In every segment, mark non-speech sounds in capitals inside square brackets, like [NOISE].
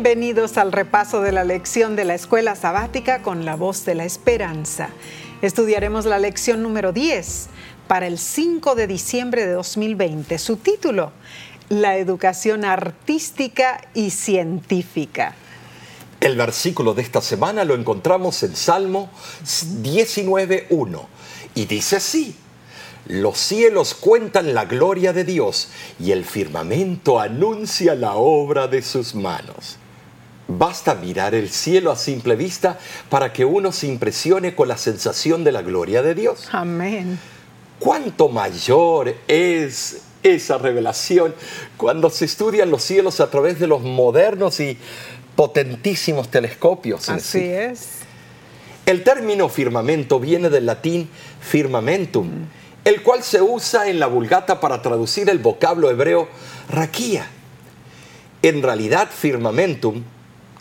Bienvenidos al repaso de la lección de la escuela sabática con la voz de la esperanza. Estudiaremos la lección número 10 para el 5 de diciembre de 2020. Su título, La educación artística y científica. El versículo de esta semana lo encontramos en Salmo 19.1 y dice así. Los cielos cuentan la gloria de Dios y el firmamento anuncia la obra de sus manos. Basta mirar el cielo a simple vista para que uno se impresione con la sensación de la gloria de Dios. Amén. ¿Cuánto mayor es esa revelación cuando se estudian los cielos a través de los modernos y potentísimos telescopios? Así es. El término firmamento viene del latín firmamentum el cual se usa en la Vulgata para traducir el vocablo hebreo raquía. En realidad, firmamentum,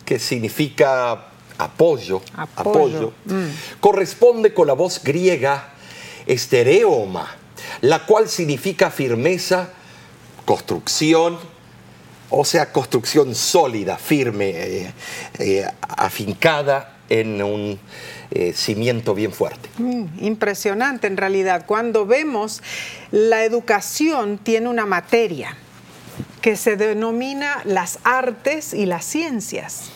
que significa apoyo, apoyo, mm. corresponde con la voz griega estereoma, la cual significa firmeza, construcción, o sea, construcción sólida, firme, eh, eh, afincada en un eh, cimiento bien fuerte. Mm, impresionante en realidad. Cuando vemos la educación tiene una materia que se denomina las artes y las ciencias.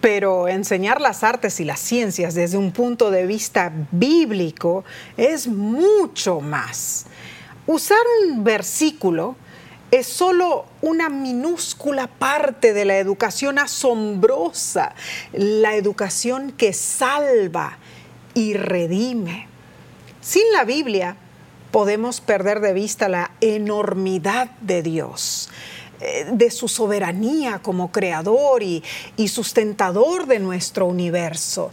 Pero enseñar las artes y las ciencias desde un punto de vista bíblico es mucho más. Usar un versículo es solo una minúscula parte de la educación asombrosa, la educación que salva y redime. Sin la Biblia podemos perder de vista la enormidad de Dios eh, de su soberanía como creador y, sustentador de nuestro universo.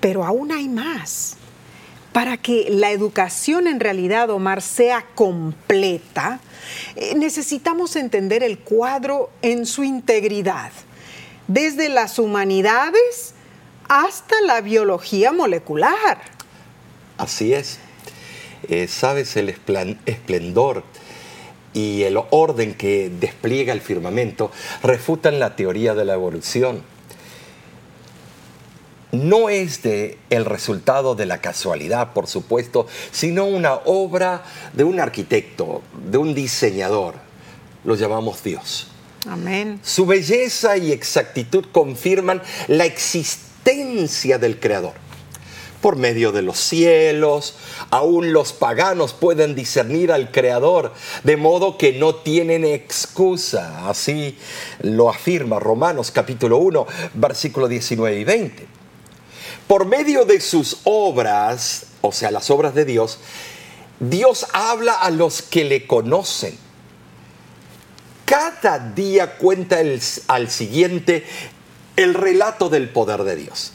Pero aún hay más. Para que la educación en realidad, Omar, sea completa, eh, necesitamos entender el cuadro en su integridad, desde las humanidades hasta la biología molecular. Así es. Eh, Sabes el esplendor y el orden que despliega el firmamento refutan la teoría de la evolución no es de el resultado de la casualidad, por supuesto, sino una obra de un arquitecto, de un diseñador. Lo llamamos Dios. Amén. Su belleza y exactitud confirman la existencia del Creador. Por medio de los cielos, aún los paganos pueden discernir al Creador, de modo que no tienen excusa. Así lo afirma Romanos capítulo 1, versículo 19 y 20 por medio de sus obras, o sea, las obras de Dios, Dios habla a los que le conocen. Cada día cuenta al siguiente el relato del poder de Dios.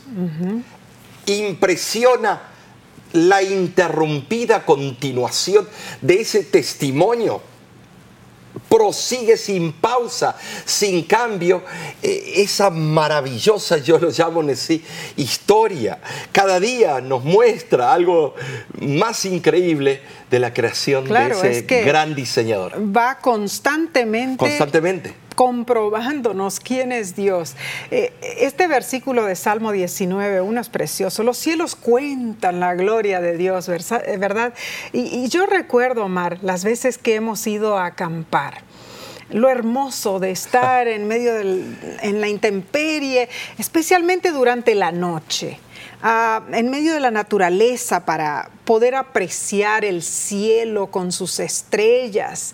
Impresiona la interrumpida continuación de ese testimonio prosigue sin pausa, sin cambio, eh, esa maravillosa, yo lo llamo así, historia. Cada día nos muestra algo más increíble de la creación de ese gran diseñador. Va constantemente. Constantemente comprobándonos quién es Dios. Eh, este versículo de Salmo 19, uno es precioso. Los cielos cuentan la gloria de Dios, ¿verdad? Y, yo recuerdo, Omar, las veces que hemos ido a acampar lo hermoso de estar en medio de en la intemperie, especialmente durante la noche. Ah, en medio de la naturaleza para poder apreciar el cielo con sus estrellas.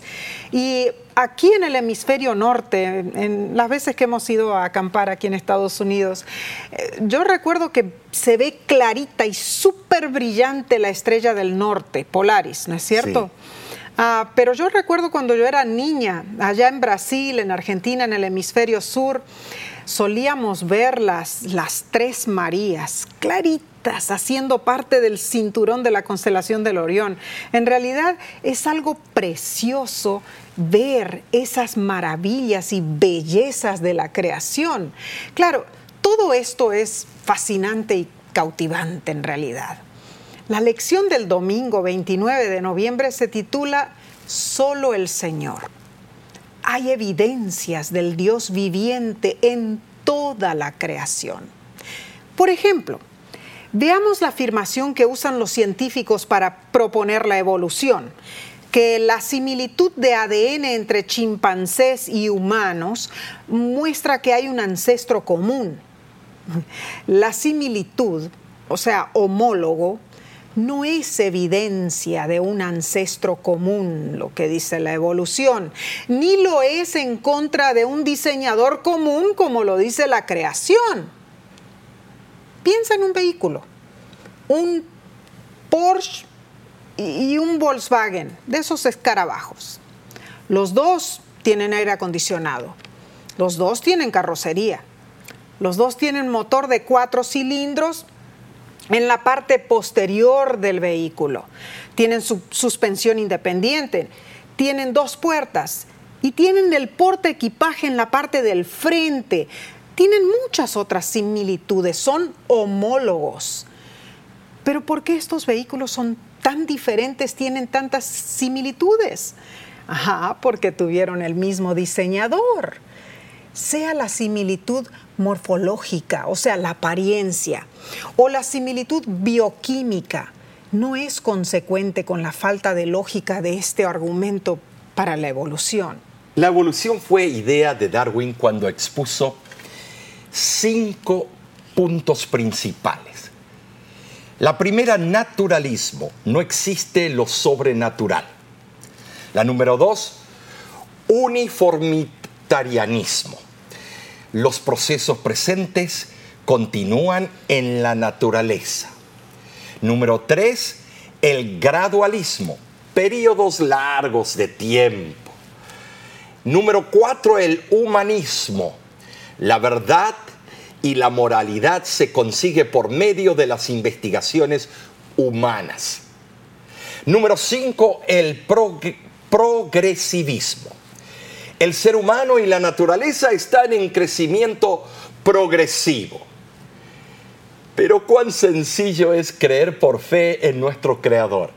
Y aquí en el hemisferio norte, en las veces que hemos ido a acampar aquí en Estados Unidos, eh, yo recuerdo que se ve clarita y súper brillante la estrella del norte, Polaris, ¿no es cierto? Ah, pero yo recuerdo cuando yo era niña, allá en Brasil, en Argentina, en el hemisferio sur, solíamos ver las, tres Marías, claritas, haciendo parte del cinturón de la constelación del Orión. En realidad es algo precioso ver esas maravillas y bellezas de la creación. Claro, todo esto es fascinante y cautivante en realidad. La lección del domingo 29 de noviembre se titula Solo el Señor. Hay evidencias del Dios viviente en toda la creación. Por ejemplo, veamos la afirmación que usan los científicos para proponer la evolución, que la similitud de ADN entre chimpancés y humanos muestra que hay un ancestro común. La similitud, o sea, homólogo, no es evidencia de un ancestro común, lo que dice la evolución, ni lo es en contra de un diseñador común como lo dice la creación. Piensa en un vehículo, un Porsche y un Volkswagen, de esos escarabajos. Los dos tienen aire acondicionado, los dos tienen carrocería, los dos tienen motor de cuatro cilindros en la parte posterior del vehículo. Tienen su suspensión independiente, tienen dos puertas y tienen el porte equipaje en la parte del frente. Tienen muchas otras similitudes, son homólogos. Pero ¿por qué estos vehículos son tan diferentes, tienen tantas similitudes? Ajá, porque tuvieron el mismo diseñador. Sea la similitud morfológica, o sea, la apariencia, o la similitud bioquímica, no es consecuente con la falta de lógica de este argumento para la evolución. La evolución fue idea de Darwin cuando expuso cinco puntos principales. La primera, naturalismo, no existe lo sobrenatural. La número dos, los procesos presentes continúan en la naturaleza. Número tres, el gradualismo, periodos largos de tiempo. Número cuatro, el humanismo. La verdad y la moralidad se consigue por medio de las investigaciones humanas. Número cinco, el progresivismo el ser humano y la naturaleza están en crecimiento progresivo. Pero cuán sencillo es creer por fe en nuestro Creador.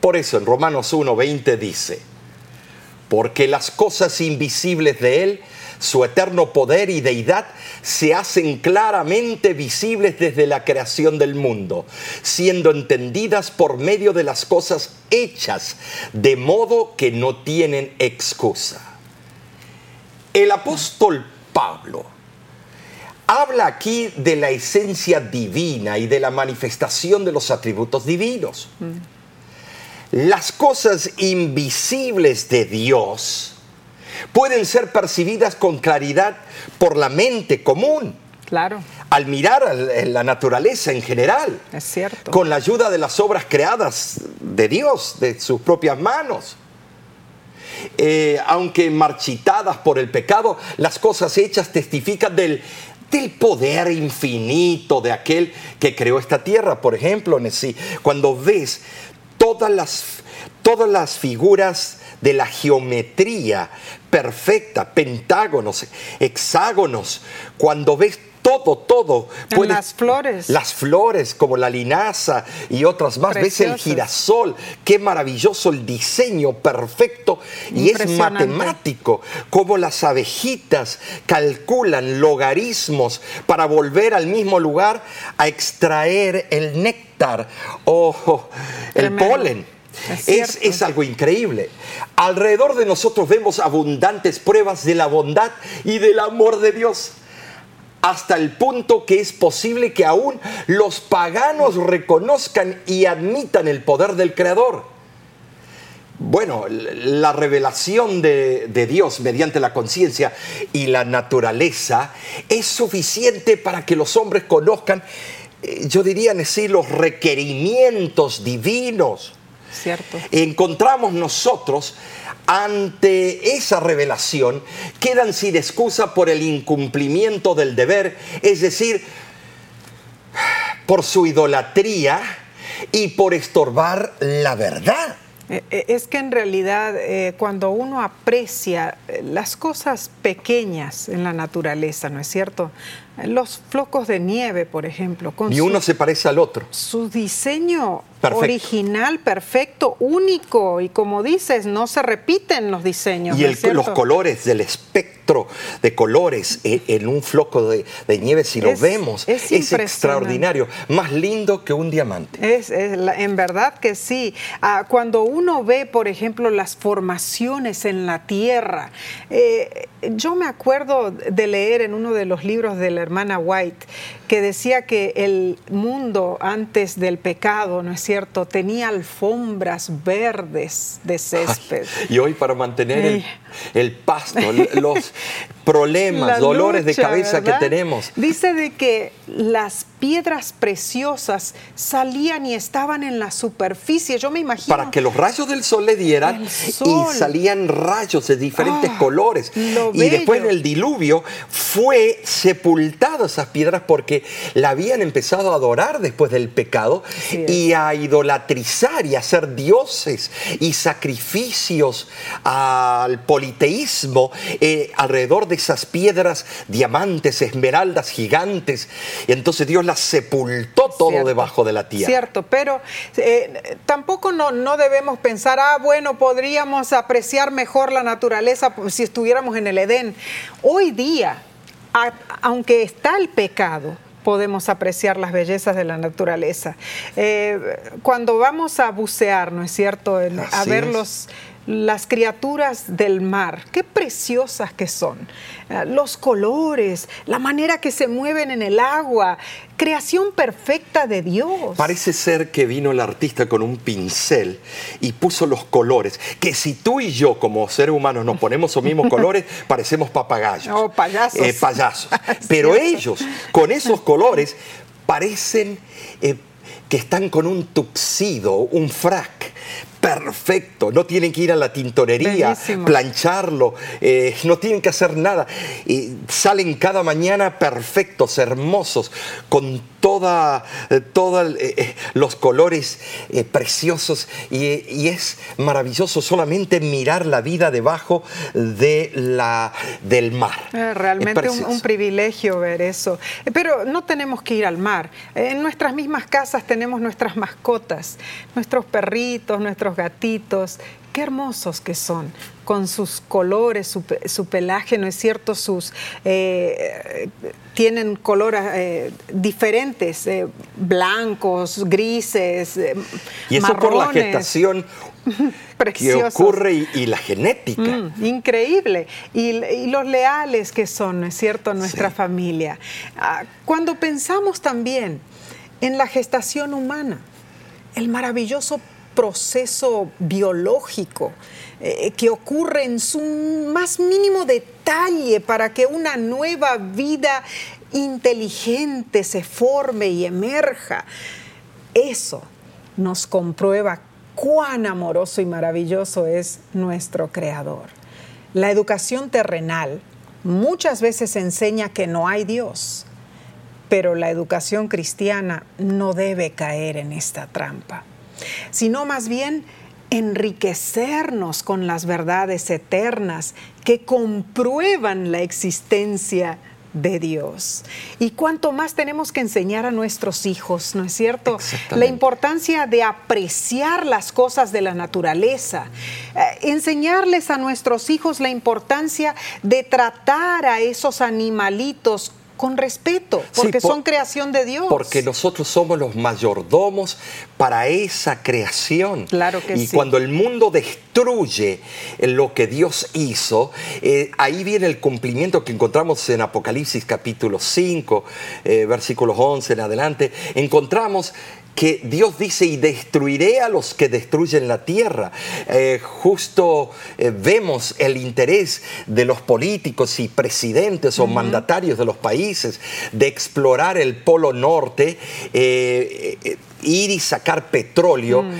Por eso en Romanos 1.20 dice, porque las cosas invisibles de Él su eterno poder y deidad se hacen claramente visibles desde la creación del mundo, siendo entendidas por medio de las cosas hechas, de modo que no tienen excusa. El apóstol Pablo habla aquí de la esencia divina y de la manifestación de los atributos divinos. Mm. Las cosas invisibles de Dios, pueden ser percibidas con claridad por la mente común. Claro. Al mirar la naturaleza en general. Es cierto. Con la ayuda de las obras creadas de Dios, de sus propias manos. Eh, aunque marchitadas por el pecado, las cosas hechas testifican del, del poder infinito de aquel que creó esta tierra. Por ejemplo, cuando ves todas las, todas las figuras de la geometría perfecta, pentágonos, hexágonos, cuando ves todo, todo. las flores. Las flores, como la linaza y otras más. Ves el girasol. Qué maravilloso el diseño perfecto y es matemático. Como las abejitas calculan logarismos para volver al mismo lugar a extraer el néctar o el polen. Es, algo increíble. Alrededor de nosotros vemos abundantes pruebas de la bondad y del amor de Dios hasta el punto que es posible que aún los paganos reconozcan y admitan el poder del Creador. Bueno, la revelación de, Dios mediante la conciencia y la naturaleza es suficiente para que los hombres conozcan, eh, yo diría decir, los requerimientos divinos Cierto. Encontramos nosotros ante esa revelación quedan sin excusa por el incumplimiento del deber, es decir, por su idolatría y por estorbar la verdad. Eh, eh, es que en realidad eh, cuando uno aprecia las cosas pequeñas en la naturaleza, ¿no es cierto? Los flocos de nieve, por ejemplo. Con y uno se parece al otro. Su diseño original, perfecto, único y como dices, no se repiten los diseños. Y los colores del espectro de colores eh, en, un floco de, nieve, si lo vemos, es, extraordinario, más lindo que un diamante. Es, en verdad que sí. Ah, cuando uno ve, por ejemplo, las formaciones en la tierra, eh, yo me acuerdo de leer en uno de los libros de la hermana White que decía que el mundo antes del pecado, ¿no es cierto?, tenía alfombras verdes de césped. y hoy para mantener el, pasto, los [LAUGHS] problemas, dolores de cabeza que tenemos. Dice de que las piedras preciosas salían y estaban en la superficie. Yo me imagino. Para que los rayos del sol le dieran y salían rayos de diferentes ah, colores. Y después en el diluvio fue sepultado esas piedras porque la habían empezado a adorar después del pecado y a idolatrizar y a hacer dioses y sacrificios al politeísmo eh, alrededor de esas piedras, diamantes, esmeraldas gigantes. Y entonces Dios las sepultó todo debajo de la tierra. Cierto, pero eh, tampoco no, no debemos pensar, ah, bueno, podríamos apreciar mejor la naturaleza si estuviéramos en el Edén. Hoy día, aunque está el pecado, podemos apreciar las bellezas de la naturaleza. Eh, cuando vamos a bucear, ¿no es cierto? a ver los las criaturas del mar, qué preciosas que son. Eh, los colores, la manera que se mueven en el agua, creación perfecta de Dios. Parece ser que vino el artista con un pincel y puso los colores, que si tú y yo como seres humanos nos ponemos los mismos colores, [LAUGHS] parecemos papagayos. Oh, payasos. Eh, payasos. [LAUGHS] Pero ellos, con esos colores, parecen... Eh, que están con un tuxido, un frac, perfecto, no tienen que ir a la tintorería, plancharlo, eh, no tienen que hacer nada. Y salen cada mañana perfectos, hermosos, con toda, eh, eh, los colores preciosos y, es maravilloso solamente mirar la vida debajo de la, del mar. realmente un, privilegio ver eso. Pero no tenemos que ir al mar. En nuestras mismas casas tenemos nuestras mascotas, nuestros perritos, nuestros gatitos, qué hermosos que son, con sus colores, su, pelaje, ¿no es cierto? Sus, eh, tienen colores eh, diferentes, eh, blancos, grises, Y eso por la gestación [LAUGHS] que ocurre y, la genética. Mm, increíble. Y, los leales que son, ¿no es cierto?, nuestra familia. Ah, cuando pensamos también en la gestación humana, el maravilloso proceso biológico eh, que ocurre en su más mínimo detalle para que una nueva vida inteligente se forme y emerja. Eso nos comprueba cuán amoroso y maravilloso es nuestro Creador. La educación terrenal muchas veces enseña que no hay Dios, pero la educación cristiana no debe caer en esta trampa sino más bien enriquecernos con las verdades eternas que comprueban la existencia de Dios. Y cuánto más tenemos que enseñar a nuestros hijos, ¿no es cierto? La importancia de apreciar las cosas de la naturaleza. Eh, enseñarles a nuestros hijos la importancia de tratar a esos animalitos con respeto, porque son creación de Dios. Porque nosotros somos los mayordomos para esa creación. Claro que y cuando el mundo destruye lo que Dios hizo, eh, ahí viene el cumplimiento que encontramos en Apocalipsis capítulo 5, eh, versículos 11 en adelante. Encontramos que Dios dice, y destruiré a los que destruyen la tierra. Eh, justo eh, vemos el interés de los políticos y presidentes o mandatarios de los países de explorar el polo norte, eh, ir y sacar petróleo. Mm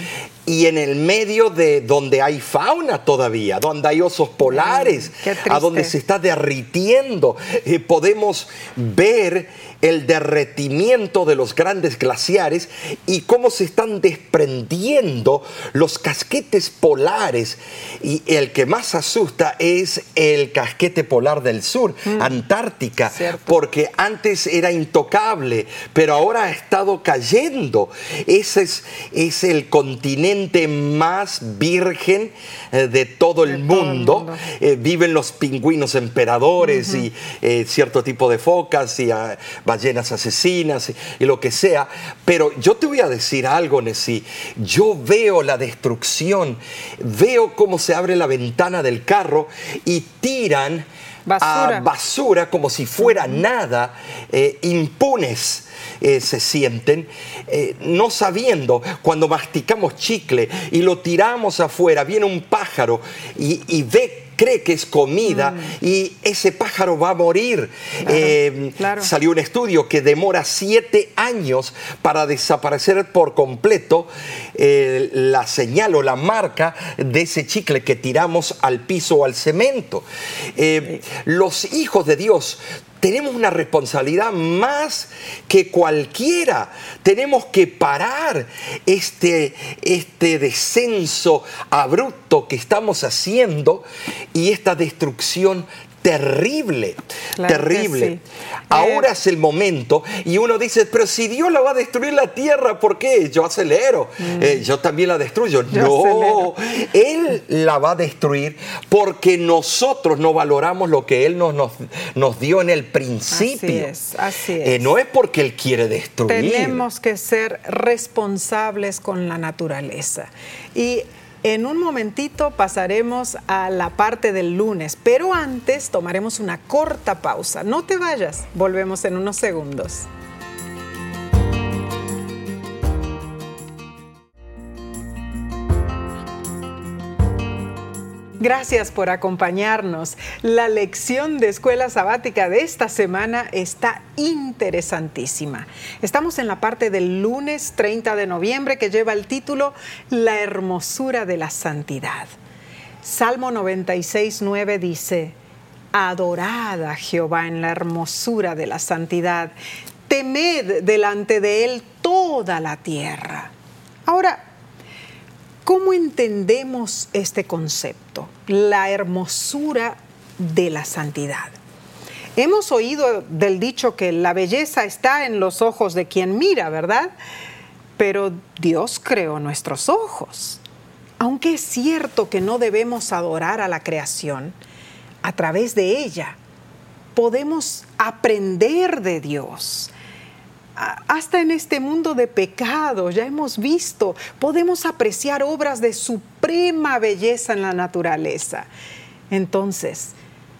y en el medio de donde hay fauna todavía, donde hay osos polares, a donde se está derritiendo, eh, podemos ver el derretimiento de los grandes glaciares y cómo se están desprendiendo los casquetes polares. Y el que más asusta es el casquete polar del sur, mm. Antártica, porque antes era intocable, pero ahora ha estado cayendo. Ese es, es el continente más virgen eh, de todo el mundo. Eh, viven los pingüinos emperadores y eh, cierto tipo de focas y uh, ballenas asesinas y, lo que sea. Pero yo te voy a decir algo, Nessie. Yo veo la destrucción, veo cómo se abre la ventana del carro y tiran basura, a basura como si fuera nada, eh, impunes. Eh, se sienten, eh, no sabiendo, cuando masticamos chicle y lo tiramos afuera, viene un pájaro y, y ve cree que es comida mm. y ese pájaro va a morir. Eh, salió un estudio que demora siete años para desaparecer por completo la señal o la marca de ese chicle que tiramos al piso o al cemento. Eh, los hijos de Dios tenemos una responsabilidad más que cualquiera. Tenemos que parar este, este descenso abrupto que estamos haciendo y esta destrucción terrible, terrible. Ahora es el momento y uno dice, pero si Dios la va a destruir la tierra, ¿por qué? Yo acelero, mm. eh, yo también la destruyo. no, Él la va a destruir porque nosotros no valoramos lo que Él nos, nos, dio en el principio. Así es, así eh, es. no es porque Él quiere destruir. Tenemos que ser responsables con la naturaleza. Y en un momentito pasaremos a la parte del lunes, pero antes tomaremos una corta pausa. No te vayas, volvemos en unos segundos. Gracias por acompañarnos. La lección de escuela sabática de esta semana está interesantísima. Estamos en la parte del lunes 30 de noviembre que lleva el título La hermosura de la santidad. Salmo 96, 9 dice, Adorad a Jehová en la hermosura de la santidad, temed delante de él toda la tierra. Ahora, ¿Cómo entendemos este concepto? La hermosura de la santidad. Hemos oído del dicho que la belleza está en los ojos de quien mira, ¿verdad? Pero Dios creó nuestros ojos. Aunque es cierto que no debemos adorar a la creación, a través de ella podemos aprender de Dios hasta en este mundo de pecado, ya hemos visto, podemos apreciar obras de suprema belleza en la naturaleza. Entonces,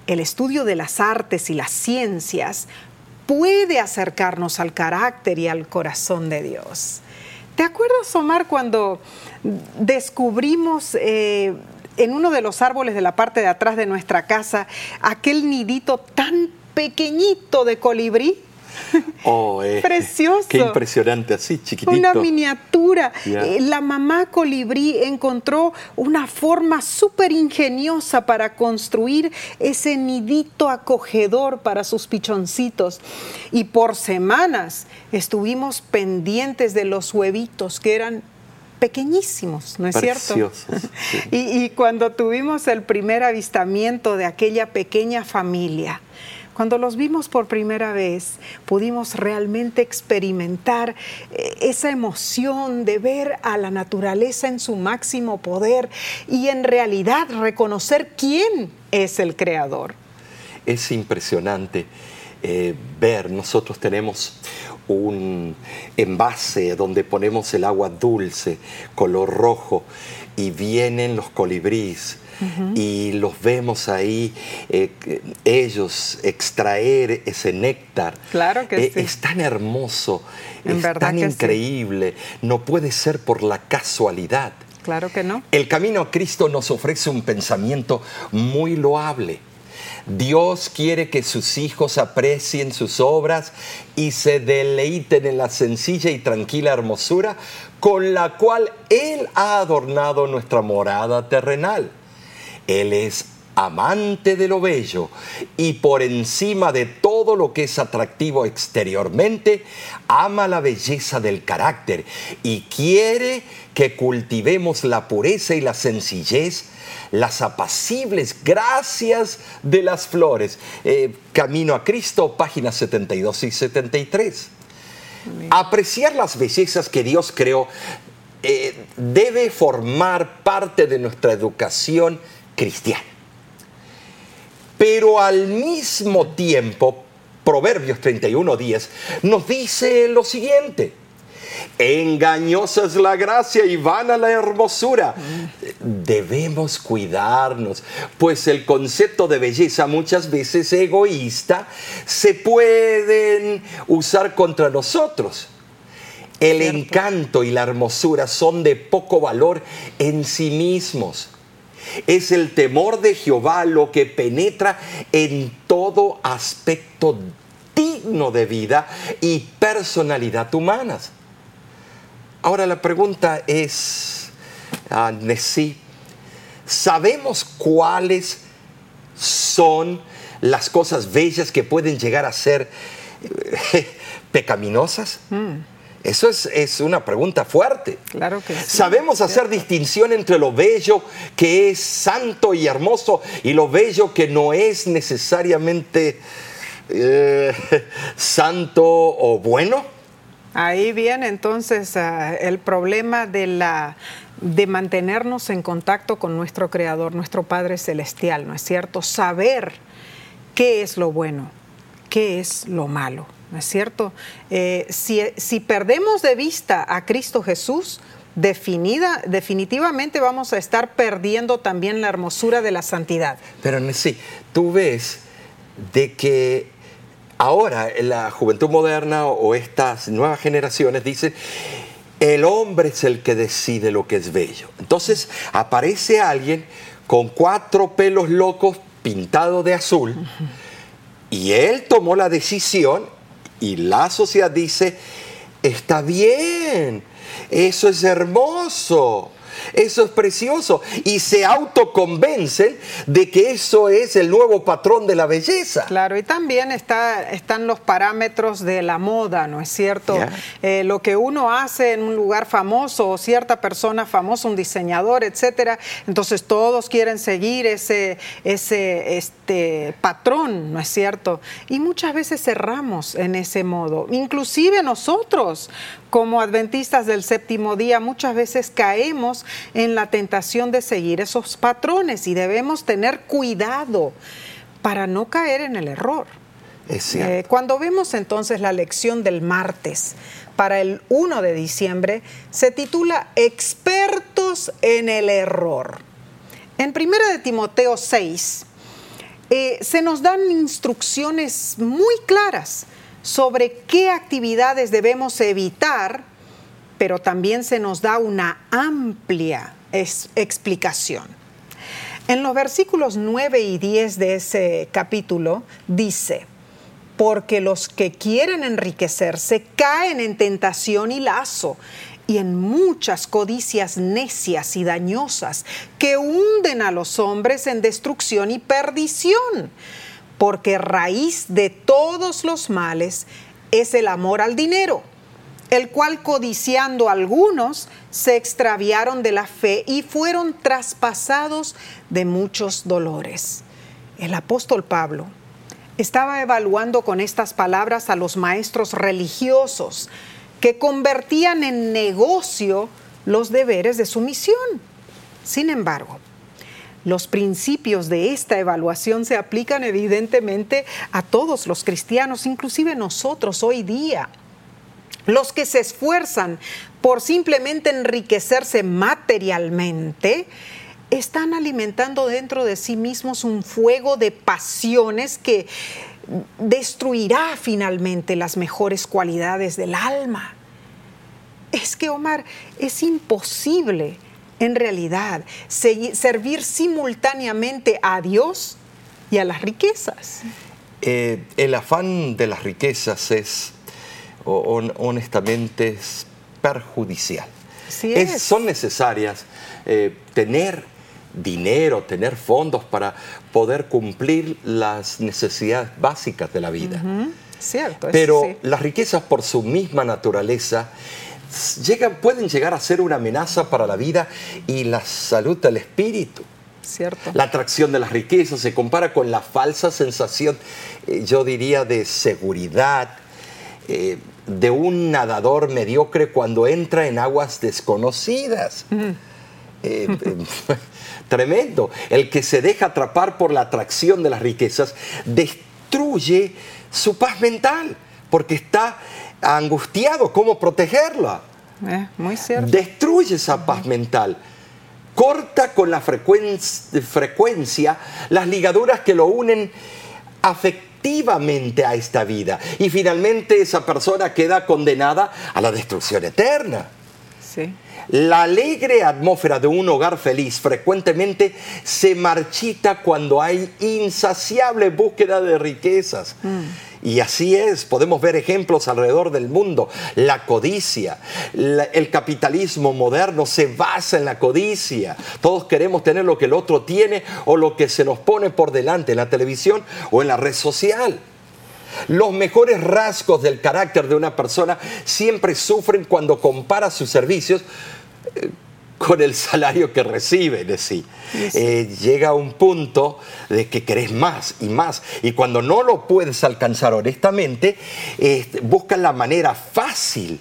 el estudio de las artes y las ciencias puede acercarnos al carácter y al corazón de Dios. ¿Te acuerdas, Omar, cuando descubrimos eh, en uno de los árboles de la parte de atrás de nuestra casa aquel nidito tan pequeñito de colibrí? [LAUGHS] Oh, eh, Precioso. Qué impresionante, así, chiquitito. Una miniatura. Eh, la mamá colibrí encontró una forma súper ingeniosa para construir ese nidito acogedor para sus pichoncitos. Y por semanas estuvimos pendientes de los huevitos que eran pequeñísimos, ¿no es cierto? [LAUGHS] y, y cuando tuvimos el primer avistamiento de aquella pequeña familia, cuando los vimos por primera vez, pudimos realmente experimentar eh, esa emoción de ver a la naturaleza en su máximo poder y en realidad reconocer quién es el creador. Es impresionante eh, ver, nosotros tenemos un envase donde ponemos el agua dulce, color rojo, y vienen los colibríes y los vemos ahí, eh, ellos extraer ese néctar. Claro que eh, Es tan hermoso, es tan increíble, no puede ser por la casualidad. Claro que no. El camino a Cristo nos ofrece un pensamiento muy loable. Dios quiere que sus hijos aprecien sus obras y se deleiten en la sencilla y tranquila hermosura con la cual Él ha adornado nuestra morada terrenal. Él es amante de lo bello y por encima de todo lo que es atractivo exteriormente, ama la belleza del carácter y quiere que cultivemos la pureza y la sencillez, las apacibles gracias de las flores. Eh, Camino a Cristo, páginas 72 y 73. Apreciar las bellezas que Dios creó eh, debe formar parte de nuestra educación cristiana. Pero al mismo tiempo, Proverbios 31.10 nos dice lo siguiente. Engañosa es la gracia y vana la hermosura. Debemos cuidarnos, pues el concepto de belleza muchas veces egoísta se pueden usar contra nosotros. El encanto y la hermosura son de poco valor en sí mismos. Es el temor de Jehová lo que penetra en todo aspecto digno de vida y personalidad humanas. Ahora la pregunta es, uh, ¿sabemos cuáles son las cosas bellas que pueden llegar a ser eh, [LAUGHS] pecaminosas? Mm. Eso es, una pregunta fuerte. Claro que sí. Sabemos hacer distinción entre lo bello que es santo y hermoso y lo bello que no es necesariamente eh, [LAUGHS] santo o bueno. Ahí viene entonces ah, el problema de la de mantenernos en contacto con nuestro Creador, nuestro Padre Celestial, ¿no es cierto? Saber qué es lo bueno, qué es lo malo. ¿No es cierto? Eh, si, perdemos de vista a Cristo Jesús, definitivamente vamos a estar perdiendo también la hermosura de la santidad. Pero sí, tú ves de que ahora la juventud moderna o estas nuevas generaciones dicen, el hombre es el que decide lo que es bello. Entonces aparece alguien con cuatro pelos locos pintados de azul y él tomó la decisión y la sociedad dice, está bien, eso es hermoso. Eso es precioso. Y se autoconvencen de que eso es el nuevo patrón de la belleza. Claro, y también está, están los parámetros de la moda, ¿no es cierto? Eh, lo que uno hace en un lugar famoso o cierta persona famosa, un diseñador, etcétera. Entonces todos quieren seguir ese, ese este, patrón, ¿no es cierto? Y muchas veces cerramos en ese modo. Inclusive nosotros, como adventistas del séptimo día, muchas veces caemos en la tentación de seguir esos patrones y debemos tener cuidado para no caer en el error. Eh, cuando vemos entonces la lección del martes para el 1 de diciembre, se titula Expertos en el error. En 1 de Timoteo 6 eh, se nos dan instrucciones muy claras sobre qué actividades debemos evitar pero también se nos da una amplia explicación. En los versículos 9 y 10 de ese capítulo dice, porque los que quieren enriquecerse caen en tentación y lazo y en muchas codicias necias y dañosas que hunden a los hombres en destrucción y perdición, porque raíz de todos los males es el amor al dinero el cual codiciando algunos se extraviaron de la fe y fueron traspasados de muchos dolores. El apóstol Pablo estaba evaluando con estas palabras a los maestros religiosos que convertían en negocio los deberes de su misión. Sin embargo, los principios de esta evaluación se aplican evidentemente a todos los cristianos, inclusive nosotros hoy día. Los que se esfuerzan por simplemente enriquecerse materialmente, están alimentando dentro de sí mismos un fuego de pasiones que destruirá finalmente las mejores cualidades del alma. Es que, Omar, es imposible en realidad servir simultáneamente a Dios y a las riquezas. Eh, el afán de las riquezas es, honestamente, es perjudicial. son necesarias eh, tener dinero, tener fondos para poder cumplir las necesidades básicas de la vida. Cierto. Pero las riquezas por su misma naturaleza llegan, pueden llegar a ser una amenaza para la vida y la salud del espíritu. Cierto. La atracción de las riquezas se compara con la falsa sensación, eh, yo diría, de seguridad eh, de un nadador mediocre cuando entra en aguas desconocidas. Eh, [LAUGHS] tremendo. El que se deja atrapar por la atracción de las riquezas destruye su paz mental porque está angustiado. ¿Cómo protegerla? muy cierto. Destruye esa paz mental. Corta con la frecuencia las ligaduras que lo unen afectivamente a esta vida. Y finalmente esa persona queda condenada a la destrucción eterna. Sí. La alegre atmósfera de un hogar feliz frecuentemente se marchita cuando hay insaciable búsqueda de riquezas. Mm. Y así es, podemos ver ejemplos alrededor del mundo. La codicia, el capitalismo moderno se basa en la codicia. Todos queremos tener lo que el otro tiene o lo que se nos pone por delante en la televisión o en la red social. Los mejores rasgos del carácter de una persona siempre sufren cuando compara sus servicios con el salario que recibe de sí. Eh, llega a un punto de que querés más y más. Y cuando no lo puedes alcanzar honestamente, eh, buscan la manera fácil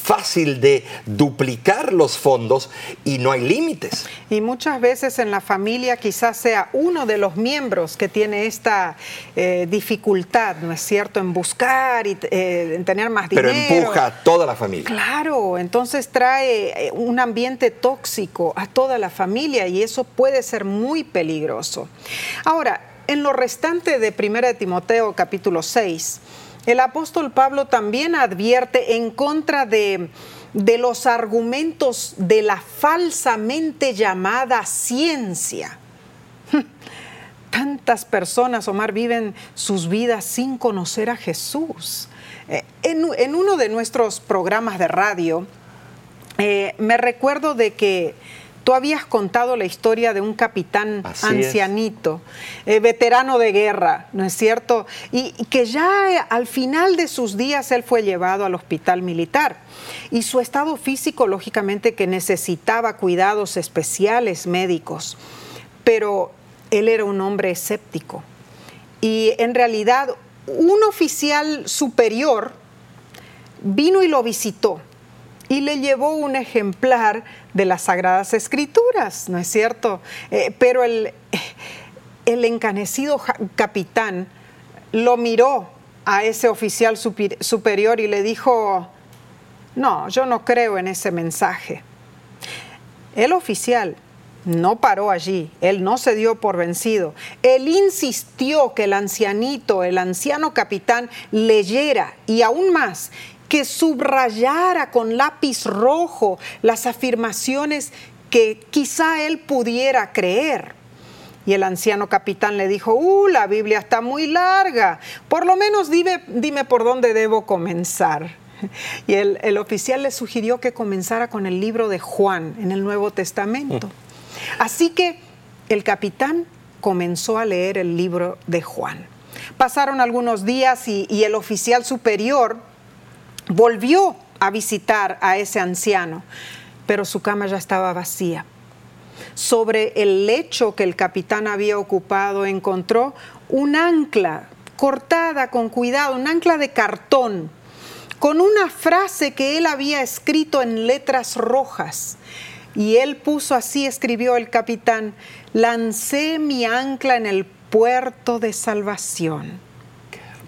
fácil de duplicar los fondos y no hay límites. Y muchas veces en la familia quizás sea uno de los miembros que tiene esta eh, dificultad, ¿no es cierto?, en buscar y eh, en tener más dinero. Pero empuja a toda la familia. Claro, entonces trae eh, un ambiente tóxico a toda la familia y eso puede ser muy peligroso. Ahora, en lo restante de 1 Timoteo capítulo 6, el apóstol Pablo también advierte en contra de, los argumentos de la falsamente llamada ciencia. [LAUGHS] Tantas personas, Omar, viven sus vidas sin conocer a Jesús. Eh, en, uno de nuestros programas de radio, eh, me recuerdo de que Tú habías contado la historia de un capitán ancianito, eh, veterano de guerra, ¿no es cierto? Y, que ya eh, al final de sus días él fue llevado al hospital militar. Y su estado físico, lógicamente, que necesitaba cuidados especiales médicos. Pero él era un hombre escéptico. Y en realidad, un oficial superior vino y lo visitó y le llevó un ejemplar de las Sagradas Escrituras, ¿no es cierto? Eh, pero el, el encanecido capitán lo miró a ese oficial superior y le dijo, no, yo no creo en ese mensaje. El oficial no paró allí, él no se dio por vencido. Él insistió que el ancianito, el anciano capitán, leyera y aún más que subrayara con lápiz rojo las afirmaciones que quizá él pudiera creer. Y el anciano capitán le dijo, uh, la Biblia está muy larga, por lo menos dime, dime por dónde debo comenzar. [LAUGHS] Y el, el, oficial le sugirió que comenzara con el libro de Juan en el Nuevo Testamento. Mm. Así que el capitán comenzó a leer el libro de Juan. Pasaron algunos días y, y el oficial superior volvió a visitar a ese anciano, pero su cama ya estaba vacía. Sobre el lecho que el capitán había ocupado encontró un ancla cortada con cuidado, un ancla de cartón, con una frase que él había escrito en letras rojas. Y él puso así, escribió el capitán, lancé mi ancla en el puerto de salvación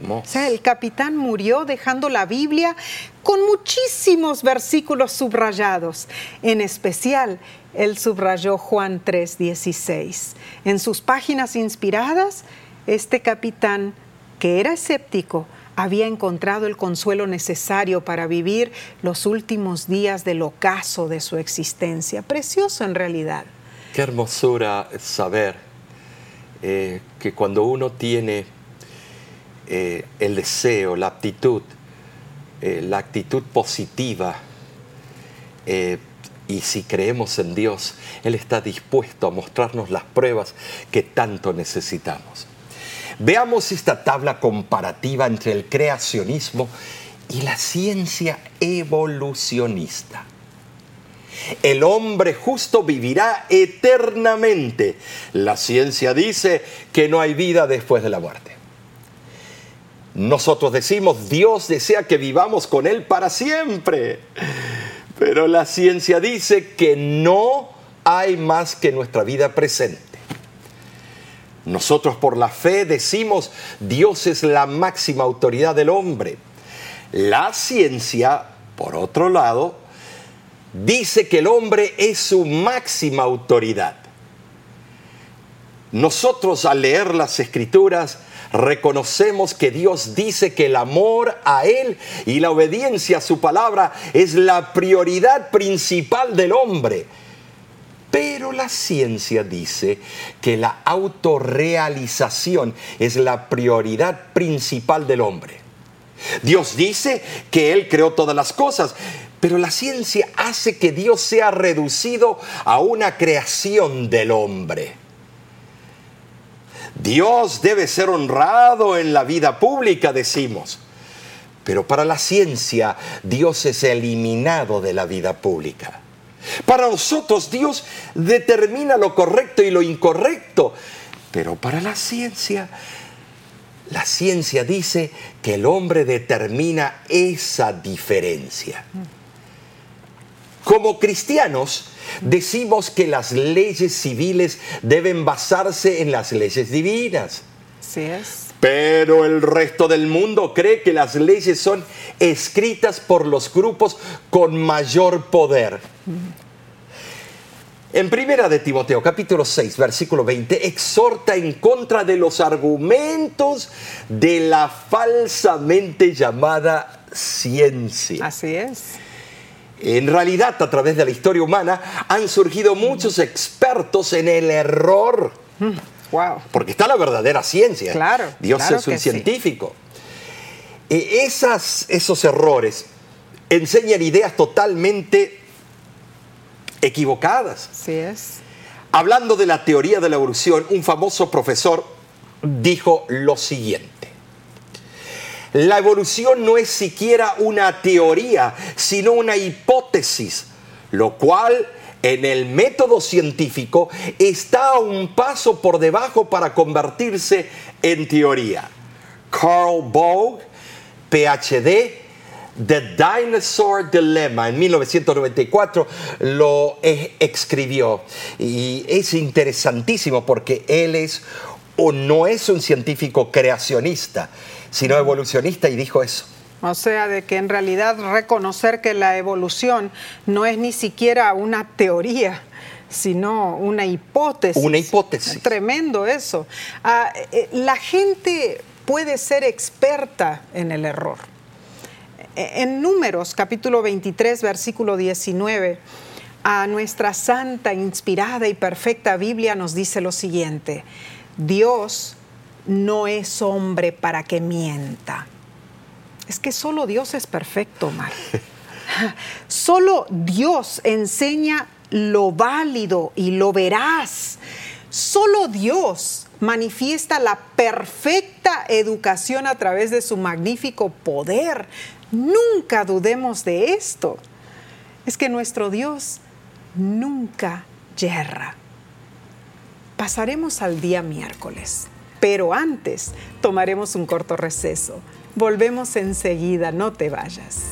o sea, el capitán murió dejando la Biblia con muchísimos versículos subrayados. En especial, él subrayó Juan 3:16. En sus páginas inspiradas, este capitán, que era escéptico, había encontrado el consuelo necesario para vivir los últimos días del ocaso de su existencia. Precioso en realidad. Qué hermosura saber eh, que cuando uno tiene eh, el deseo, la aptitud, eh, la actitud positiva, y si creemos en Dios, Él está dispuesto a mostrarnos las pruebas que tanto necesitamos. Veamos esta tabla comparativa entre el creacionismo y la ciencia evolucionista. El hombre justo vivirá eternamente. La ciencia dice que no hay vida después de la muerte. Nosotros decimos, Dios desea que vivamos con Él para siempre. Pero la ciencia dice que no hay más que nuestra vida presente. Nosotros por la fe decimos, Dios es la máxima autoridad del hombre. La ciencia, por otro lado, dice que el hombre es su máxima autoridad. Nosotros al leer las escrituras reconocemos que Dios dice que el amor a Él y la obediencia a su palabra es la prioridad principal del hombre. Pero la ciencia dice que la autorrealización es la prioridad principal del hombre. Dios dice que Él creó todas las cosas, pero la ciencia hace que Dios sea reducido a una creación del hombre. Dios debe ser honrado en la vida pública, decimos. Pero para la ciencia, Dios es eliminado de la vida pública. Para nosotros, Dios determina lo correcto y lo incorrecto. Pero para la ciencia, la ciencia dice que el hombre determina esa diferencia. Como cristianos, decimos que las leyes civiles deben basarse en las leyes divinas. Sí es. Pero el resto del mundo cree que las leyes son escritas por los grupos con mayor poder. En primera de Timoteo, capítulo 6, versículo 20, exhorta en contra de los argumentos de la falsamente llamada ciencia. Así es. En realidad, a través de la historia humana, han surgido muchos expertos en el error. Wow. Porque está la verdadera ciencia. Claro. Dios claro es un sí. científico. E- esas, esos errores enseñan ideas totalmente equivocadas. Así es. Hablando de la teoría de la evolución, un famoso profesor dijo lo siguiente. La evolución no es siquiera una teoría, sino una hipótesis, lo cual en el método científico está a un paso por debajo para convertirse en teoría. Carl Bogue, PhD, The Dinosaur Dilemma en 1994 lo escribió y es interesantísimo porque él es o no es un científico creacionista, sino evolucionista y dijo eso. O sea, de que en realidad reconocer que la evolución no es ni siquiera una teoría, sino una hipótesis. Una hipótesis. Tremendo eso. Ah, eh, la gente puede ser experta en el error. Eh, En Números, capítulo 23, versículo 19, a nuestra santa, inspirada y perfecta Biblia nos dice lo siguiente, Dios no es hombre para que mienta. Es que solo Dios es perfecto, Mar. [LAUGHS] Solo Dios enseña lo válido y lo veraz. Solo Dios manifiesta la perfecta educación a través de su magnífico poder. Nunca dudemos de esto. Es que nuestro Dios nunca yerra. Pasaremos al día miércoles, pero antes tomaremos un corto receso. Volvemos enseguida, no te vayas.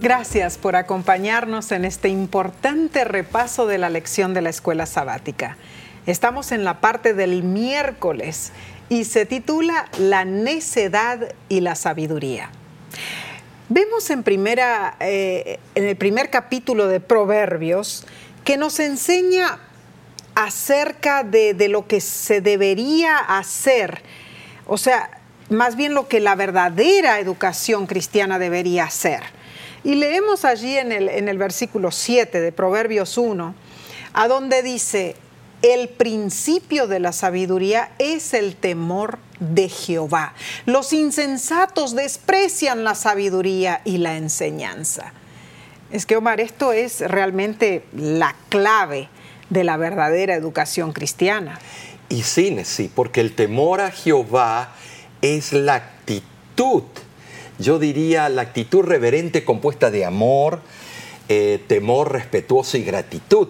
Gracias por acompañarnos en este importante repaso de la lección de la escuela sabática. Estamos en la parte del miércoles y se titula La necedad y la sabiduría. Vemos en, primera, eh, en el primer capítulo de Proverbios que nos enseña acerca de, de lo que se debería hacer, o sea, más bien lo que la verdadera educación cristiana debería hacer. Y leemos allí en el, en el versículo 7 de Proverbios 1, a donde dice, el principio de la sabiduría es el temor de Jehová. Los insensatos desprecian la sabiduría y la enseñanza. Es que, Omar, esto es realmente la clave de la verdadera educación cristiana. Y sí, sí, porque el temor a Jehová es la actitud, yo diría la actitud reverente compuesta de amor, eh, temor respetuoso y gratitud.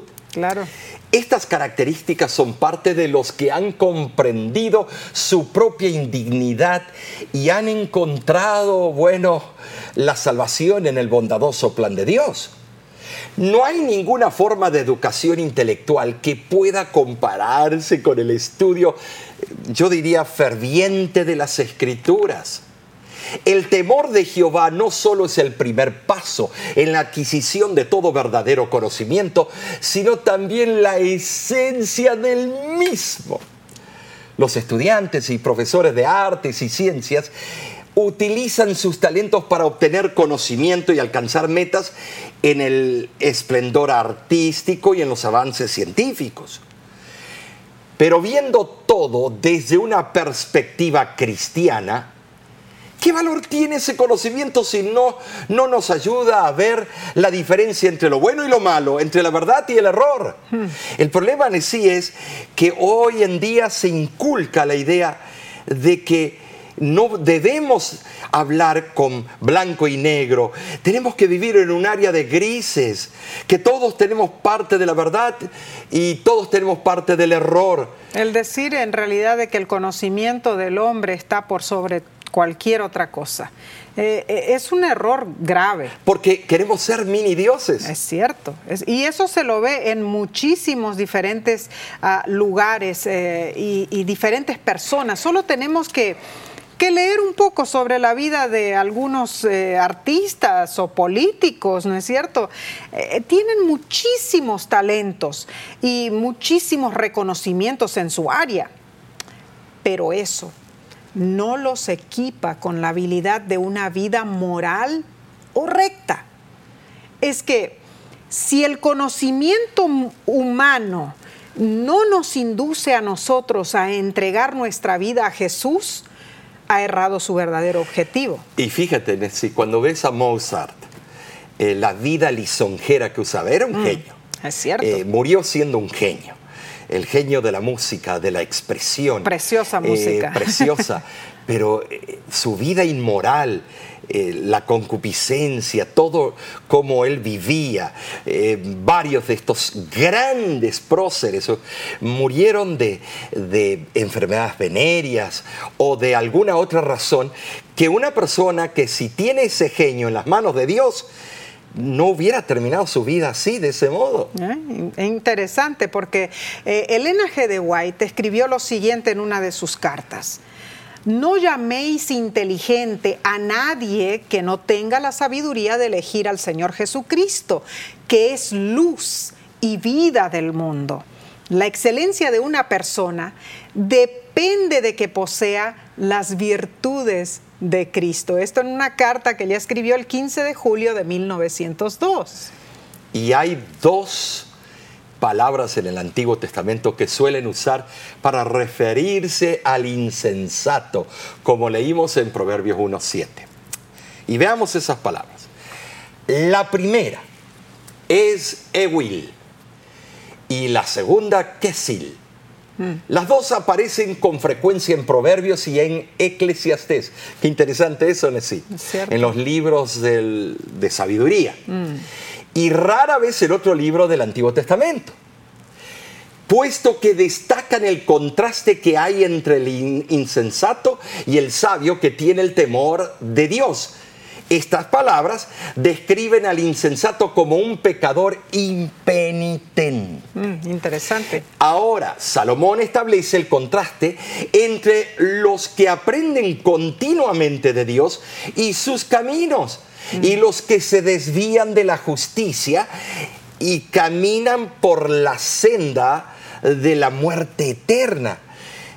Estas características son parte de los que han comprendido su propia indignidad y han encontrado, bueno, la salvación en el bondadoso plan de Dios. No hay ninguna forma de educación intelectual que pueda compararse con el estudio, yo diría, ferviente de las escrituras. El temor de Jehová no solo es el primer paso en la adquisición de todo verdadero conocimiento, sino también la esencia del mismo. Los estudiantes y profesores de artes y ciencias utilizan sus talentos para obtener conocimiento y alcanzar metas en el esplendor artístico y en los avances científicos. Pero viendo todo desde una perspectiva cristiana, ¿Qué valor tiene ese conocimiento si no, no nos ayuda a ver la diferencia entre lo bueno y lo malo, entre la verdad y el error? Hmm. El problema en sí es que hoy en día se inculca la idea de que no debemos hablar con blanco y negro, tenemos que vivir en un área de grises, que todos tenemos parte de la verdad y todos tenemos parte del error. El decir en realidad de que el conocimiento del hombre está por sobre cualquier otra cosa. Eh, eh, es un error grave. Porque queremos ser mini dioses. Es cierto. y eso se lo ve en muchísimos diferentes ah, lugares eh, y, diferentes personas. Solo tenemos que que leer un poco sobre la vida de algunos artistas o políticos, ¿no es cierto? tienen muchísimos talentos y muchísimos reconocimientos en su área, pero eso no los equipa con la habilidad de una vida moral o recta. Es que si el conocimiento humano no nos induce a nosotros a entregar nuestra vida a Jesús, ha errado su verdadero objetivo. Y fíjate, si cuando ves a Mozart, eh, la vida lisonjera que usaba, era un mm, genio. Es cierto. Eh, murió siendo un genio el genio de la música, de la expresión. Preciosa eh, música. [LAUGHS] preciosa, pero eh, su vida inmoral, eh, la concupiscencia, todo como él vivía, varios de estos grandes próceres murieron de, de enfermedades venéreas o de alguna otra razón que una persona que si tiene ese genio en las manos de Dios, no hubiera terminado su vida así, de ese modo. Eh, interesante, porque eh, Elena G. de White escribió lo siguiente en una de sus cartas. No llaméis inteligente a nadie que no tenga la sabiduría de elegir al Señor Jesucristo, que es luz y vida del mundo. La excelencia de una persona depende de que posea las virtudes de Cristo. Esto en una carta que ella escribió el 15 de julio de 1902. Y hay dos palabras en el Antiguo Testamento que suelen usar para referirse al insensato, como leímos en Proverbios 1.7. Y veamos esas palabras. La primera es Ewil y la segunda Kesil. Las dos aparecen con frecuencia en Proverbios y en Eclesiastés. Qué interesante eso, Nessie. En los libros de sabiduría. Mm. Y rara vez el otro libro del Antiguo Testamento. Puesto que destacan el contraste que hay entre el insensato y el sabio que tiene el temor de Dios estas palabras describen al insensato como un pecador impenitente. Mm, interesante. Ahora, Salomón establece el contraste entre los que aprenden continuamente de Dios y sus caminos, mm. y los que se desvían de la justicia y caminan por la senda de la muerte eterna.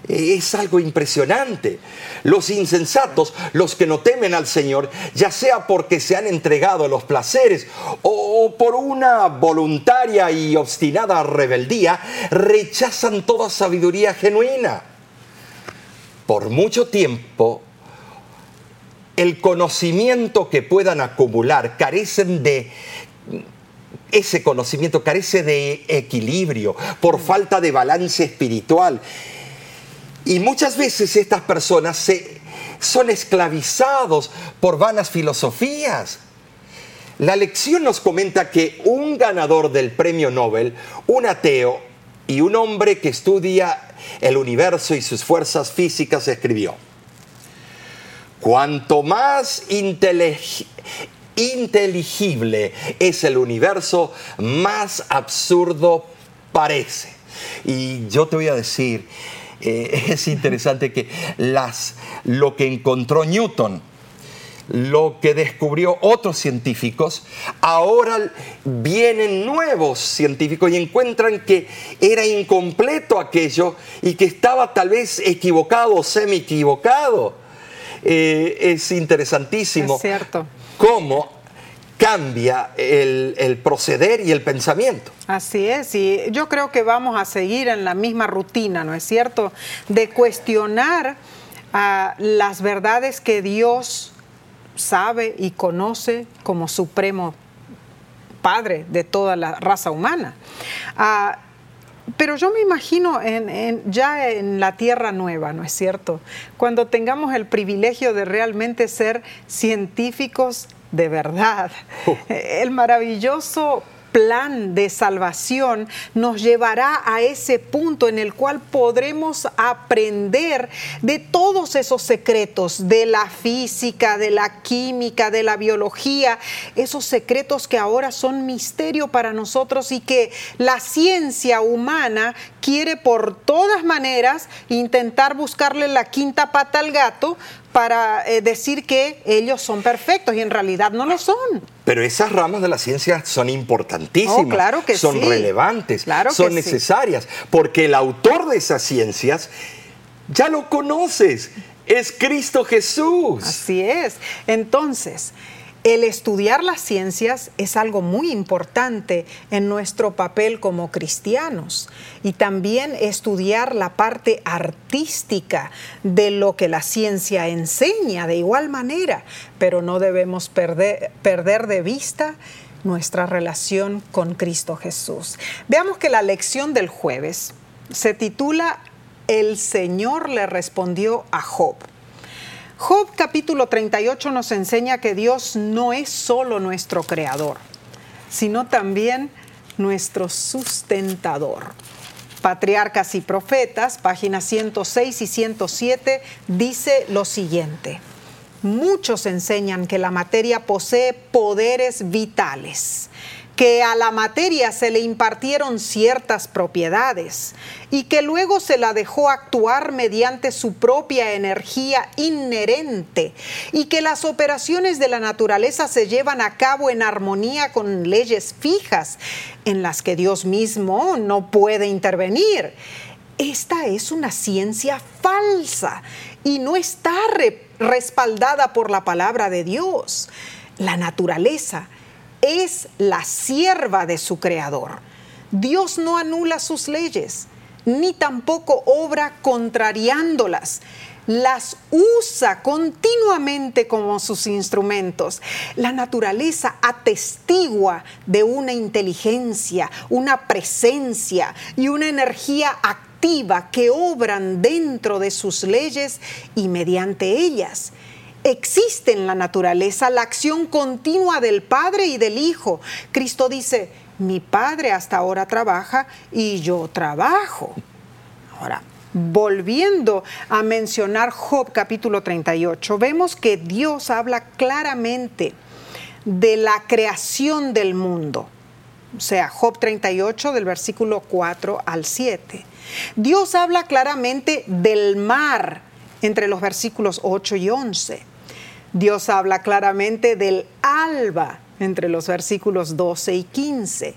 Es algo impresionante. Los insensatos, los que no temen al Señor, ya sea porque se han entregado a los placeres o por una voluntaria y obstinada rebeldía, rechazan toda sabiduría genuina. Por mucho tiempo, el conocimiento que puedan acumular carecen de ese conocimiento carece de equilibrio por falta de balance espiritual y muchas veces estas personas se, son esclavizados por vanas filosofías. La lección nos comenta que un ganador del premio Nobel, un ateo y un hombre que estudia el universo y sus fuerzas físicas escribió, cuanto más inteligible es el universo, más absurdo parece. Y yo te voy a decir, eh, [LAUGHS] es interesante que las, lo que encontró Newton, lo que descubrió otros científicos, ahora vienen nuevos científicos y encuentran que era incompleto aquello y que estaba tal vez equivocado o semi equivocado. Eh, es interesantísimo es cierto. cómo cambia el, proceder y el pensamiento. Así es, y yo creo que vamos a seguir en la misma rutina, ¿no es cierto? De cuestionar ah, las verdades que Dios sabe y conoce como supremo Padre de toda la raza humana. Ah, pero yo me imagino ya en la tierra nueva, ¿no es cierto? Cuando tengamos el privilegio de realmente ser científicos de verdad. Oh. El maravilloso plan de salvación nos llevará a ese punto en el cual podremos aprender de todos esos secretos de la física, de la química, de la biología, esos secretos que ahora son misterio para nosotros y que la ciencia humana quiere por todas maneras intentar buscarle la quinta pata al gato para eh, decir que ellos son perfectos y en realidad no lo son. Pero esas ramas de la ciencia son importantísimas, oh, claro que son relevantes, son necesarias, porque el autor de esas ciencias ya lo conoces, es Cristo Jesús. Así es. Entonces, el estudiar las ciencias es algo muy importante en nuestro papel como cristianos y también estudiar la parte artística de lo que la ciencia enseña de igual manera, pero no debemos perder, perder de vista nuestra relación con Cristo Jesús. Veamos que la lección del jueves se titula El Señor le respondió a Job. Job capítulo 38 nos enseña que Dios no es solo nuestro creador, sino también nuestro sustentador. Patriarcas y Profetas, páginas 106 y 107, dice lo siguiente. Muchos enseñan que la materia posee poderes vitales que a la materia se le impartieron ciertas propiedades y que luego se la dejó actuar mediante su propia energía inherente y que las operaciones de la naturaleza se llevan a cabo en armonía con leyes fijas en las que Dios mismo no puede intervenir. Esta es una ciencia falsa y no está respaldada por la palabra de Dios. La naturaleza es la sierva de su creador. Dios no anula sus leyes, ni tampoco obra contrariándolas. Las usa continuamente como sus instrumentos. La naturaleza atestigua de una inteligencia, una presencia y una energía activa que obran dentro de sus leyes y mediante ellas existe en la naturaleza la acción continua del Padre y del Hijo. Cristo dice, mi Padre hasta ahora trabaja y yo trabajo. Ahora, volviendo a mencionar Job capítulo 38, vemos que Dios habla claramente de la creación del mundo. O sea, Job 38 del versículo 4 al 7. Dios habla claramente del mar entre los versículos 8 y 11. Dios habla claramente del alba entre los versículos 12 y 15.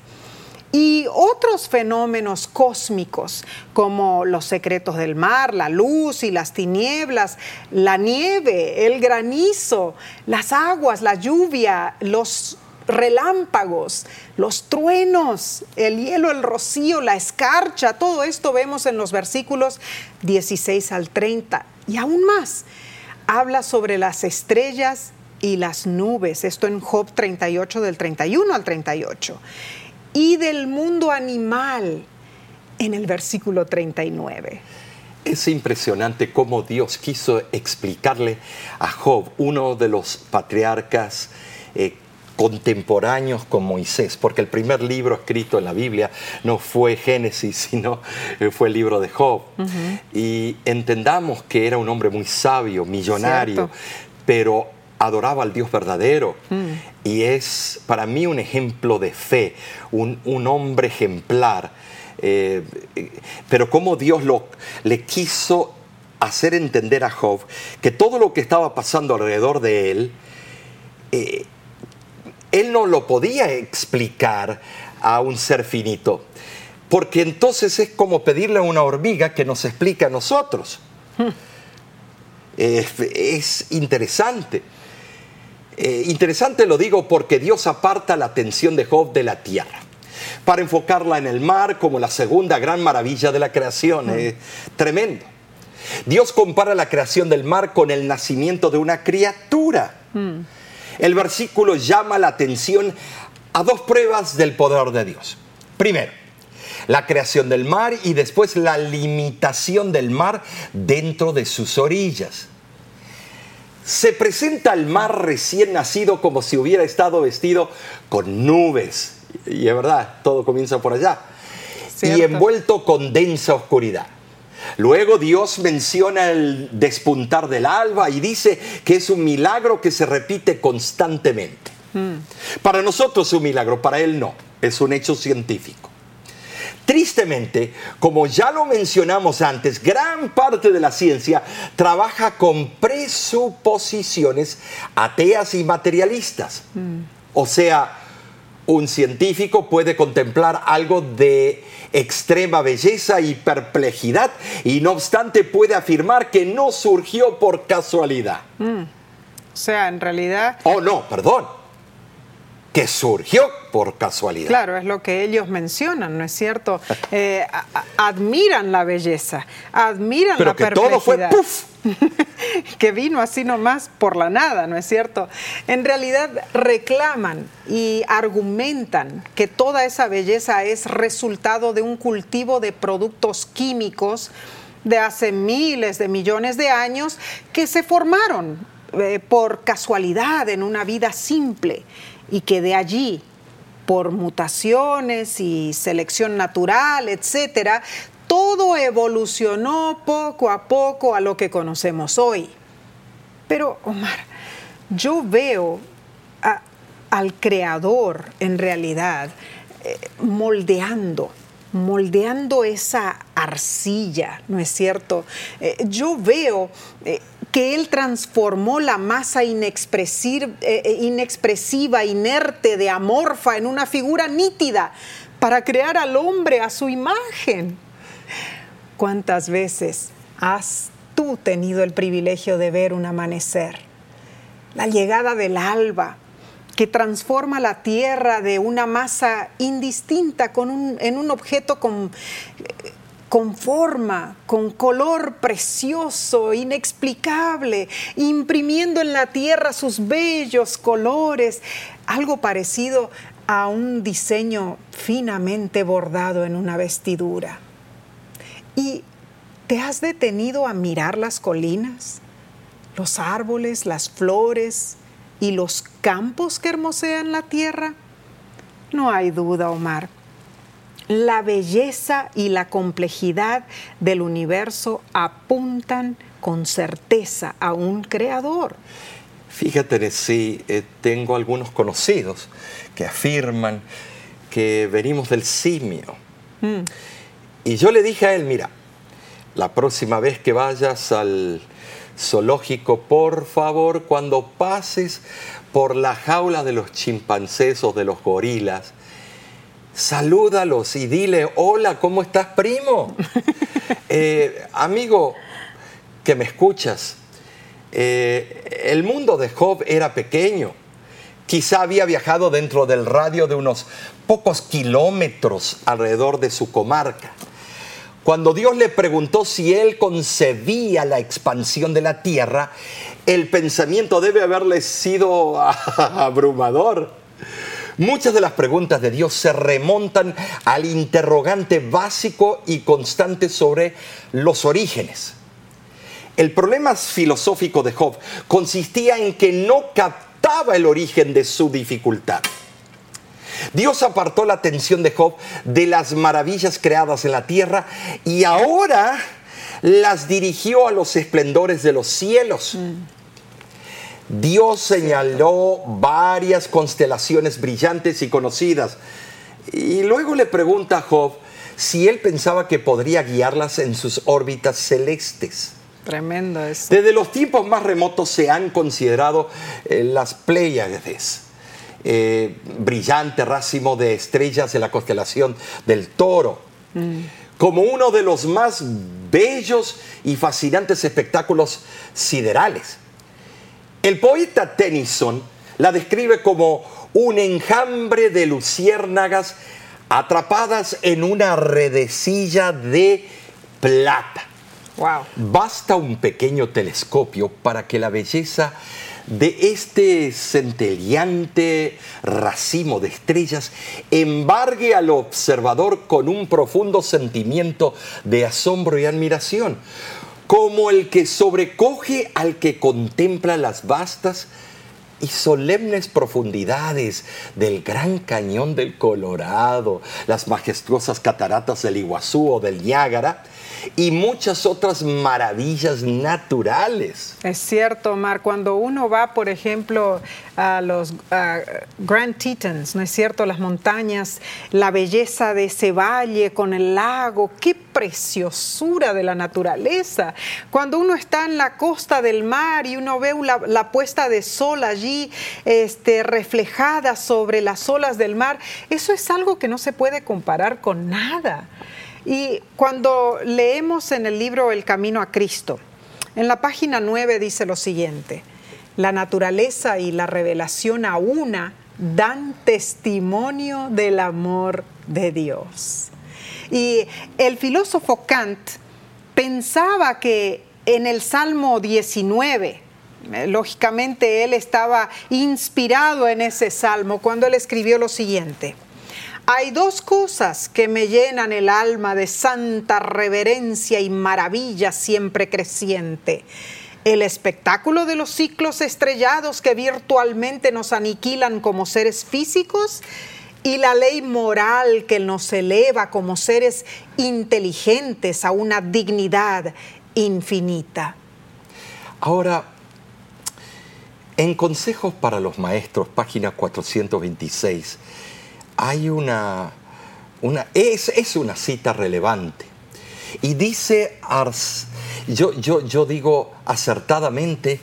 y otros fenómenos cósmicos como los secretos del mar, la luz y las tinieblas, la nieve, el granizo, las aguas, la lluvia, los relámpagos, los truenos, el hielo, el rocío, la escarcha, todo esto vemos en los versículos 16 al 30 y aún más. Habla sobre las estrellas y las nubes, esto en Job 38 del 31 al 38, y del mundo animal en el versículo 39. Es impresionante cómo Dios quiso explicarle a Job, uno de los patriarcas eh, contemporáneos con Moisés, porque el primer libro escrito en la Biblia no fue Génesis, [LAUGHS] sino eh, fue el libro de Job. Y entendamos que era un hombre muy sabio, millonario, pero adoraba al Dios verdadero. Mm. Y es para mí un ejemplo de fe, un, hombre ejemplar. Eh, pero cómo Dios lo, le quiso hacer entender a Job que todo lo que estaba pasando alrededor de él, eh, él no lo podía explicar a un ser finito, porque entonces es como pedirle a una hormiga que nos explique a nosotros. Hmm. es interesante. Eh, interesante lo digo porque Dios aparta la atención de Job de la tierra para enfocarla en el mar como la segunda gran maravilla de la creación. Es tremendo. Dios compara la creación del mar con el nacimiento de una criatura. Hmm. El versículo llama la atención a dos pruebas del poder de Dios. Primero, la creación del mar y después la limitación del mar dentro de sus orillas se presenta el mar recién nacido como si hubiera estado vestido con nubes. Y es verdad, todo comienza por allá. Y envuelto con densa oscuridad. Luego Dios menciona el despuntar del alba y dice que es un milagro que se repite constantemente. Mm. Para nosotros es un milagro, para Él no, es un hecho científico. Tristemente, como ya lo mencionamos antes, gran parte de la ciencia trabaja con presuposiciones ateas y materialistas. Mm. O sea, un científico puede contemplar algo de extrema belleza y perplejidad y no obstante puede afirmar que no surgió por casualidad. Mm. O sea, en realidad... Oh, no, perdón que surgió por casualidad. Claro, es lo que ellos mencionan, ¿no es cierto? Eh, admiran la belleza, admiran Pero la que todo fue puff. [LAUGHS] que vino así nomás por la nada, ¿no es cierto? En realidad reclaman y argumentan que toda esa belleza es resultado de un cultivo de productos químicos de hace miles de millones de años que se formaron eh, por casualidad en una vida simple y que de allí, por mutaciones y selección natural, etcétera, todo evolucionó poco a poco a lo que conocemos hoy. Pero, Omar, yo veo al creador en realidad eh, moldeando moldeando esa arcilla, ¿no es cierto? Eh, yo veo eh, que Él transformó la masa inexpresiva, eh, inexpresiva, inerte, de amorfa, en una figura nítida para crear al hombre a su imagen. ¿Cuántas veces has tú tenido el privilegio de ver un amanecer? La llegada del alba, que transforma la Tierra de una masa indistinta en un objeto con, con forma, con color precioso, inexplicable, imprimiendo en la Tierra sus bellos colores, algo parecido a un diseño finamente bordado en una vestidura. ¿Y te has detenido a mirar las colinas, los árboles, las flores, y los campos que hermosean la tierra? No hay duda, Omar. La belleza y la complejidad del universo apuntan con certeza a un creador. Fíjate, sí, eh, tengo algunos conocidos que afirman que venimos del simio. Mm. Y yo le dije a él, mira, la próxima vez que vayas al, zoológico, por favor, cuando pases por la jaula de los chimpancés o de los gorilas, salúdalos y dile, hola, ¿cómo estás, primo? [LAUGHS] Eh, amigo que me escuchas, eh, el mundo de Job era pequeño. Quizá había viajado dentro del radio de unos pocos kilómetros alrededor de su comarca. Cuando Dios le preguntó si él concebía la expansión de la tierra, el pensamiento debe haberle sido [LAUGHS] abrumador. Muchas de las preguntas de Dios se remontan al interrogante básico y constante sobre los orígenes. El problema filosófico de Job consistía en que no captaba el origen de su dificultad. Dios apartó la atención de Job de las maravillas creadas en la tierra y ahora las dirigió a los esplendores de los cielos. Dios señaló varias constelaciones brillantes y conocidas y luego le pregunta a Job si él pensaba que podría guiarlas en sus órbitas celestes. Tremendo eso. Desde los tiempos más remotos se han considerado eh, las Pléyades, eh, brillante racimo de estrellas de la constelación del Toro, como uno de los más bellos y fascinantes espectáculos siderales. El poeta Tennyson la describe como un enjambre de luciérnagas atrapadas en una redecilla de plata. Wow. Basta un pequeño telescopio para que la belleza de este centelleante racimo de estrellas embargue al observador con un profundo sentimiento de asombro y admiración, como el que sobrecoge al que contempla las vastas y solemnes profundidades del gran cañón del Colorado, las majestuosas cataratas del Iguazú o del Niágara, y muchas otras maravillas naturales. Es cierto, Omar, cuando uno va, por ejemplo, a los Grand Tetons, ¿no es cierto? Las montañas, la belleza de ese valle con el lago, qué preciosura de la naturaleza. Cuando uno está en la costa del mar y uno ve la, puesta de sol allí este, reflejada sobre las olas del mar, eso es algo que no se puede comparar con nada. Y cuando leemos en el libro El Camino a Cristo, en la página 9 dice lo siguiente, la naturaleza y la revelación a una dan testimonio del amor de Dios. Y el filósofo Kant pensaba que en el Salmo 19, eh, lógicamente él estaba inspirado en ese salmo cuando él escribió lo siguiente. Hay dos cosas que me llenan el alma de santa reverencia y maravilla siempre creciente. El espectáculo de los ciclos estrellados que virtualmente nos aniquilan como seres físicos y la ley moral que nos eleva como seres inteligentes a una dignidad infinita. Ahora, en Consejos para los Maestros, página 426, hay una, una es, es, una cita relevante. Y dice Ars, yo, yo, yo digo acertadamente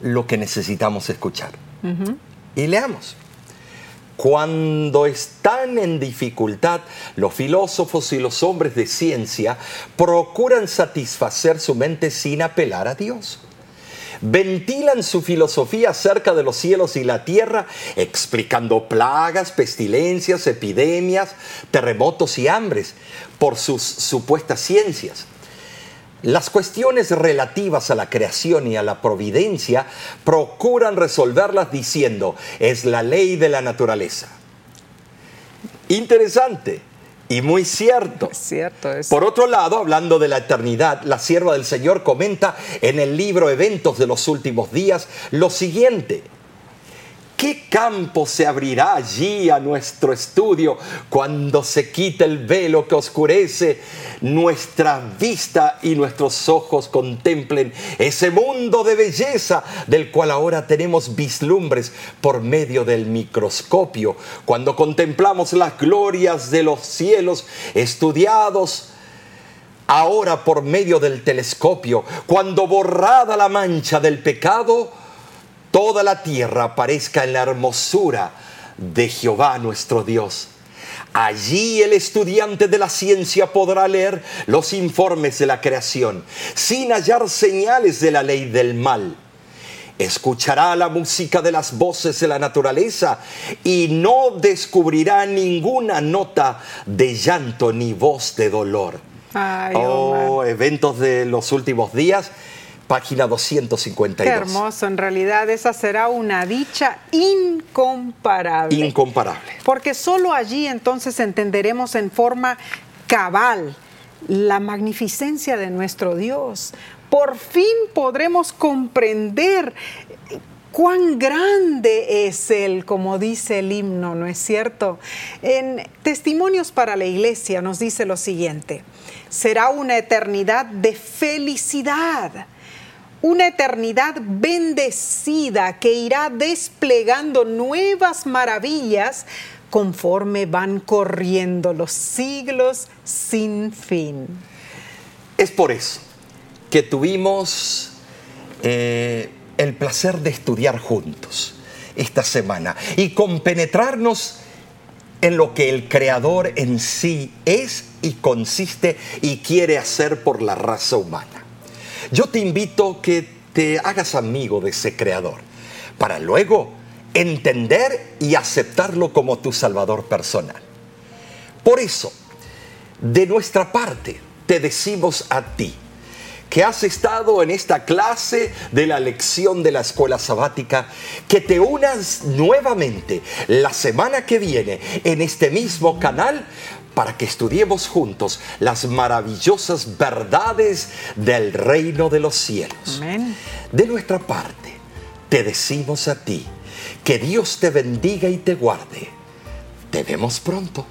lo que necesitamos escuchar. Y leamos. Cuando están en dificultad, los filósofos y los hombres de ciencia procuran satisfacer su mente sin apelar a Dios ventilan su filosofía acerca de los cielos y la tierra, explicando plagas, pestilencias, epidemias, terremotos y hambres por sus supuestas ciencias. Las cuestiones relativas a la creación y a la providencia procuran resolverlas diciendo, es la ley de la naturaleza. Interesante. Y muy cierto. cierto Por otro lado, hablando de la eternidad, la sierva del Señor comenta en el libro Eventos de los Últimos Días lo siguiente. ¿Qué campo se abrirá allí a nuestro estudio cuando se quite el velo que oscurece nuestra vista y nuestros ojos contemplen ese mundo de belleza del cual ahora tenemos vislumbres por medio del microscopio? Cuando contemplamos las glorias de los cielos estudiados ahora por medio del telescopio, cuando borrada la mancha del pecado, toda la tierra aparezca en la hermosura de Jehová nuestro Dios. Allí el estudiante de la ciencia podrá leer los informes de la creación sin hallar señales de la ley del mal. Escuchará la música de las voces de la naturaleza y no descubrirá ninguna nota de llanto ni voz de dolor. Ay, oh, eventos de los últimos días, página 252. Qué hermoso, en realidad esa será una dicha incomparable. Incomparable. Porque solo allí entonces entenderemos en forma cabal la magnificencia de nuestro Dios. Por fin podremos comprender cuán grande es Él, como dice el himno, ¿no es cierto? En Testimonios para la Iglesia nos dice lo siguiente, será una eternidad de felicidad una eternidad bendecida que irá desplegando nuevas maravillas conforme van corriendo los siglos sin fin. Es por eso que tuvimos eh, el placer de estudiar juntos esta semana y compenetrarnos en lo que el Creador en sí es y consiste y quiere hacer por la raza humana. Yo te invito que te hagas amigo de ese creador para luego entender y aceptarlo como tu salvador personal. Por eso, de nuestra parte, te decimos a ti, que has estado en esta clase de la lección de la escuela sabática, que te unas nuevamente la semana que viene en este mismo canal para que estudiemos juntos las maravillosas verdades del reino de los cielos. Amén. De nuestra parte, te decimos a ti, que Dios te bendiga y te guarde. Te vemos pronto.